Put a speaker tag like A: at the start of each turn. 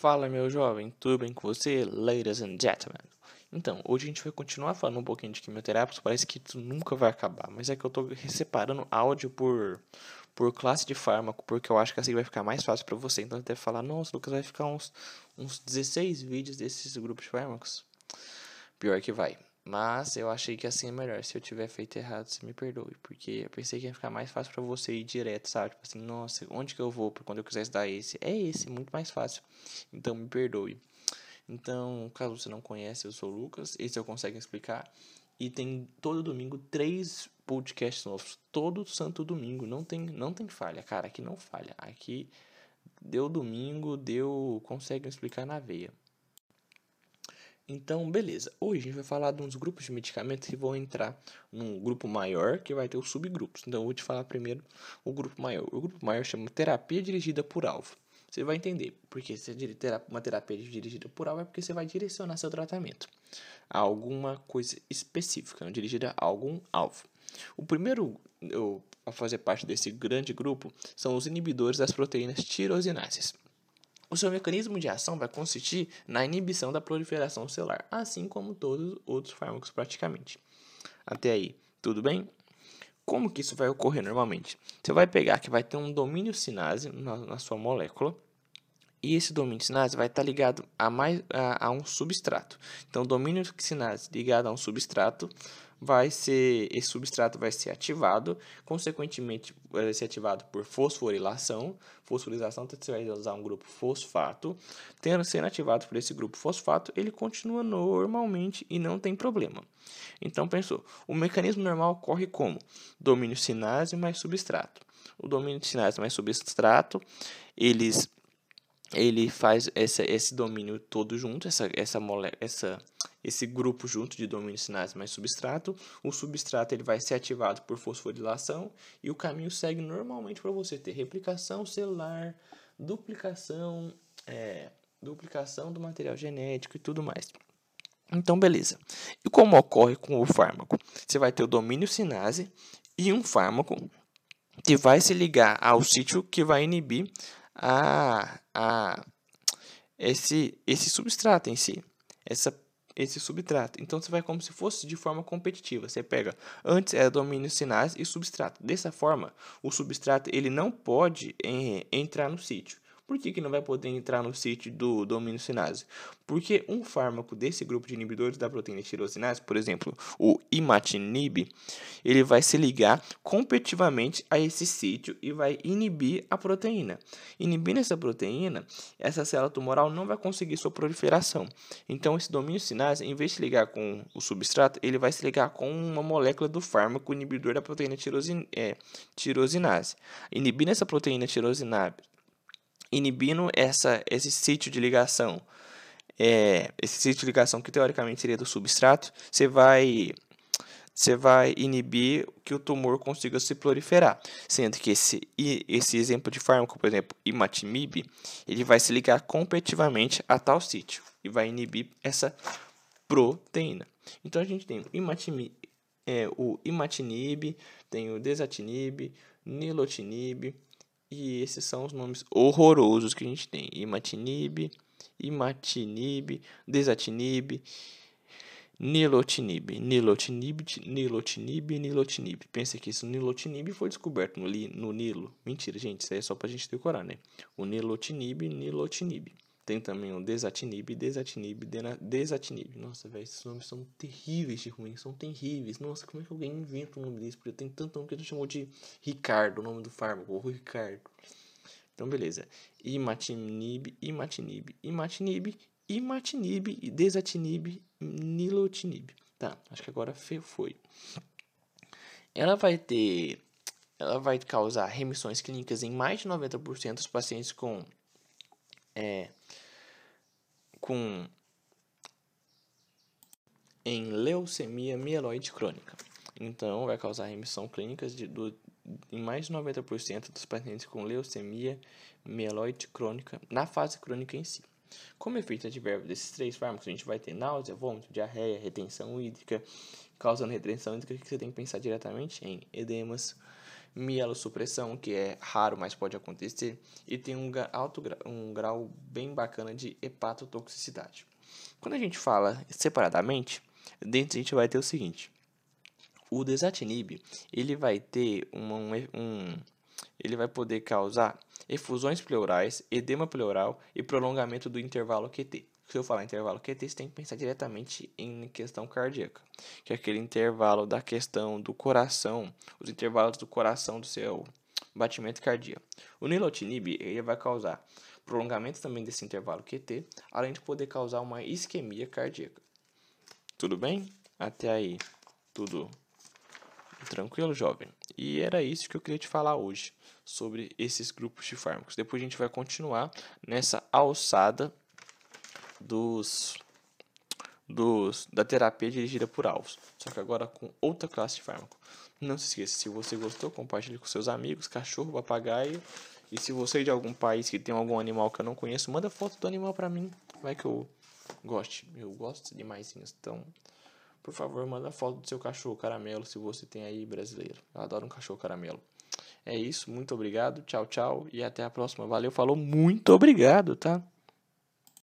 A: Fala, meu jovem, tudo bem com você, ladies and gentlemen? Então, hoje a gente vai continuar falando um pouquinho de quimioterapia, parece que isso nunca vai acabar, mas é que eu tô separando áudio por, por classe de fármaco, porque eu acho que assim vai ficar mais fácil para você. Então, até falar, nossa, Lucas, vai ficar uns, uns 16 vídeos desses grupos de fármacos. Pior que vai. Mas eu achei que assim é melhor. Se eu tiver feito errado, você me perdoe. Porque eu pensei que ia ficar mais fácil para você ir direto, sabe? Tipo assim, nossa, onde que eu vou quando eu quiser estudar esse? É esse, muito mais fácil. Então me perdoe. Então, caso você não conhece, eu sou o Lucas. Esse eu consigo explicar. E tem todo domingo três podcasts novos. Todo santo domingo. Não tem, não tem falha, cara. Aqui não falha. Aqui deu domingo, deu. Consegue explicar na veia. Então, beleza. Hoje a gente vai falar de uns grupos de medicamentos que vão entrar num grupo maior que vai ter os subgrupos. Então, eu vou te falar primeiro o grupo maior. O grupo maior chama terapia dirigida por alvo. Você vai entender porque se é uma terapia dirigida por alvo é porque você vai direcionar seu tratamento a alguma coisa específica, não dirigida a algum alvo. O primeiro a fazer parte desse grande grupo são os inibidores das proteínas tirosinases. O seu mecanismo de ação vai consistir na inibição da proliferação celular, assim como todos os outros fármacos praticamente. Até aí, tudo bem? Como que isso vai ocorrer normalmente? Você vai pegar que vai ter um domínio sinase na, na sua molécula, e esse domínio sinase vai estar ligado a, mais, a, a um substrato. Então, domínio sinase ligado a um substrato vai ser esse substrato vai ser ativado, consequentemente vai ser ativado por fosforilação. Fosforilação você vai usar um grupo fosfato, tendo sendo ativado por esse grupo fosfato, ele continua normalmente e não tem problema. Então pensou, o mecanismo normal ocorre como domínio sinase mais substrato. O domínio sinase mais substrato, eles ele faz essa, esse domínio todo junto, essa, essa, mole, essa, esse grupo junto de domínio sinais mais substrato. O substrato ele vai ser ativado por fosforilação e o caminho segue normalmente para você ter replicação celular, duplicação, é, duplicação do material genético e tudo mais. Então, beleza. E como ocorre com o fármaco? Você vai ter o domínio sinase e um fármaco que vai se ligar ao sítio que vai inibir a, a esse, esse substrato em si, essa, esse substrato. Então você vai como se fosse de forma competitiva. Você pega, antes era domínio sinais e substrato. Dessa forma, o substrato ele não pode eh, entrar no sítio. Por que, que não vai poder entrar no sítio do domínio sinase? Porque um fármaco desse grupo de inibidores da proteína tirosinase, por exemplo, o imatinib, ele vai se ligar competitivamente a esse sítio e vai inibir a proteína. Inibindo essa proteína, essa célula tumoral não vai conseguir sua proliferação. Então, esse domínio sinase, em vez de ligar com o substrato, ele vai se ligar com uma molécula do fármaco inibidor da proteína tirosin é, tirosinase. Inibindo essa proteína tirosinase, inibindo essa, esse sítio de ligação, é, esse sítio de ligação que teoricamente seria do substrato, você vai você vai inibir que o tumor consiga se proliferar, sendo que esse, esse exemplo de fármaco, por exemplo, imatinib, ele vai se ligar competitivamente a tal sítio e vai inibir essa proteína. Então a gente tem o imatinib, é, o imatinib tem o desatinib, nilotinib, e esses são os nomes horrorosos que a gente tem. Imatinib, imatinib, desatinib, nilotinib, nilotinib, nilotinib, nilotinib. Pensa que isso nilotinib foi descoberto no, no Nilo. Mentira, gente, isso aí é só pra gente decorar, né? O nilotinib, nilotinib. Tem também o desatinib, desatinib, desatinib. Nossa, velho, esses nomes são terríveis de ruins, são terríveis. Nossa, como é que alguém inventa um nome desse? Porque tem tanto nome que gente chamou de Ricardo, o nome do fármaco, o Ricardo. Então, beleza. Imatinib, imatinib, imatinib, imatinib, desatinib, nilotinib. Tá, acho que agora foi. Ela vai ter... Ela vai causar remissões clínicas em mais de 90% dos pacientes com é, com em leucemia mieloide crônica. Então, vai causar remissão clínica de, do, em mais de 90% dos pacientes com leucemia mieloide crônica na fase crônica em si. Como efeito adverso desses três fármacos, a gente vai ter náusea, vômito, diarreia, retenção hídrica. Causando retenção hídrica, que você tem que pensar diretamente em edemas, mielossupressão, que é raro, mas pode acontecer, e tem um, alto, um grau bem bacana de hepatotoxicidade. Quando a gente fala separadamente, dentro a gente vai ter o seguinte: o desatinib ele vai ter uma, um, ele vai poder causar efusões pleurais, edema pleural e prolongamento do intervalo QT. Se eu falar intervalo QT, você tem que pensar diretamente em questão cardíaca, que é aquele intervalo da questão do coração, os intervalos do coração do seu batimento cardíaco. O nilotinib ele vai causar prolongamento também desse intervalo QT, além de poder causar uma isquemia cardíaca. Tudo bem? Até aí, tudo tranquilo, jovem? E era isso que eu queria te falar hoje sobre esses grupos de fármacos. Depois a gente vai continuar nessa alçada dos, dos da terapia dirigida por alvos, só que agora com outra classe de fármaco. Não se esqueça, se você gostou, compartilhe com seus amigos, cachorro, papagaio. E se você é de algum país que tem algum animal que eu não conheço, manda foto do animal para mim. Vai que eu goste. Eu gosto de. Então, por favor, manda foto do seu cachorro caramelo, se você tem aí brasileiro. Eu adoro um cachorro caramelo. É isso, muito obrigado, tchau, tchau e até a próxima. Valeu, falou, muito obrigado, tá?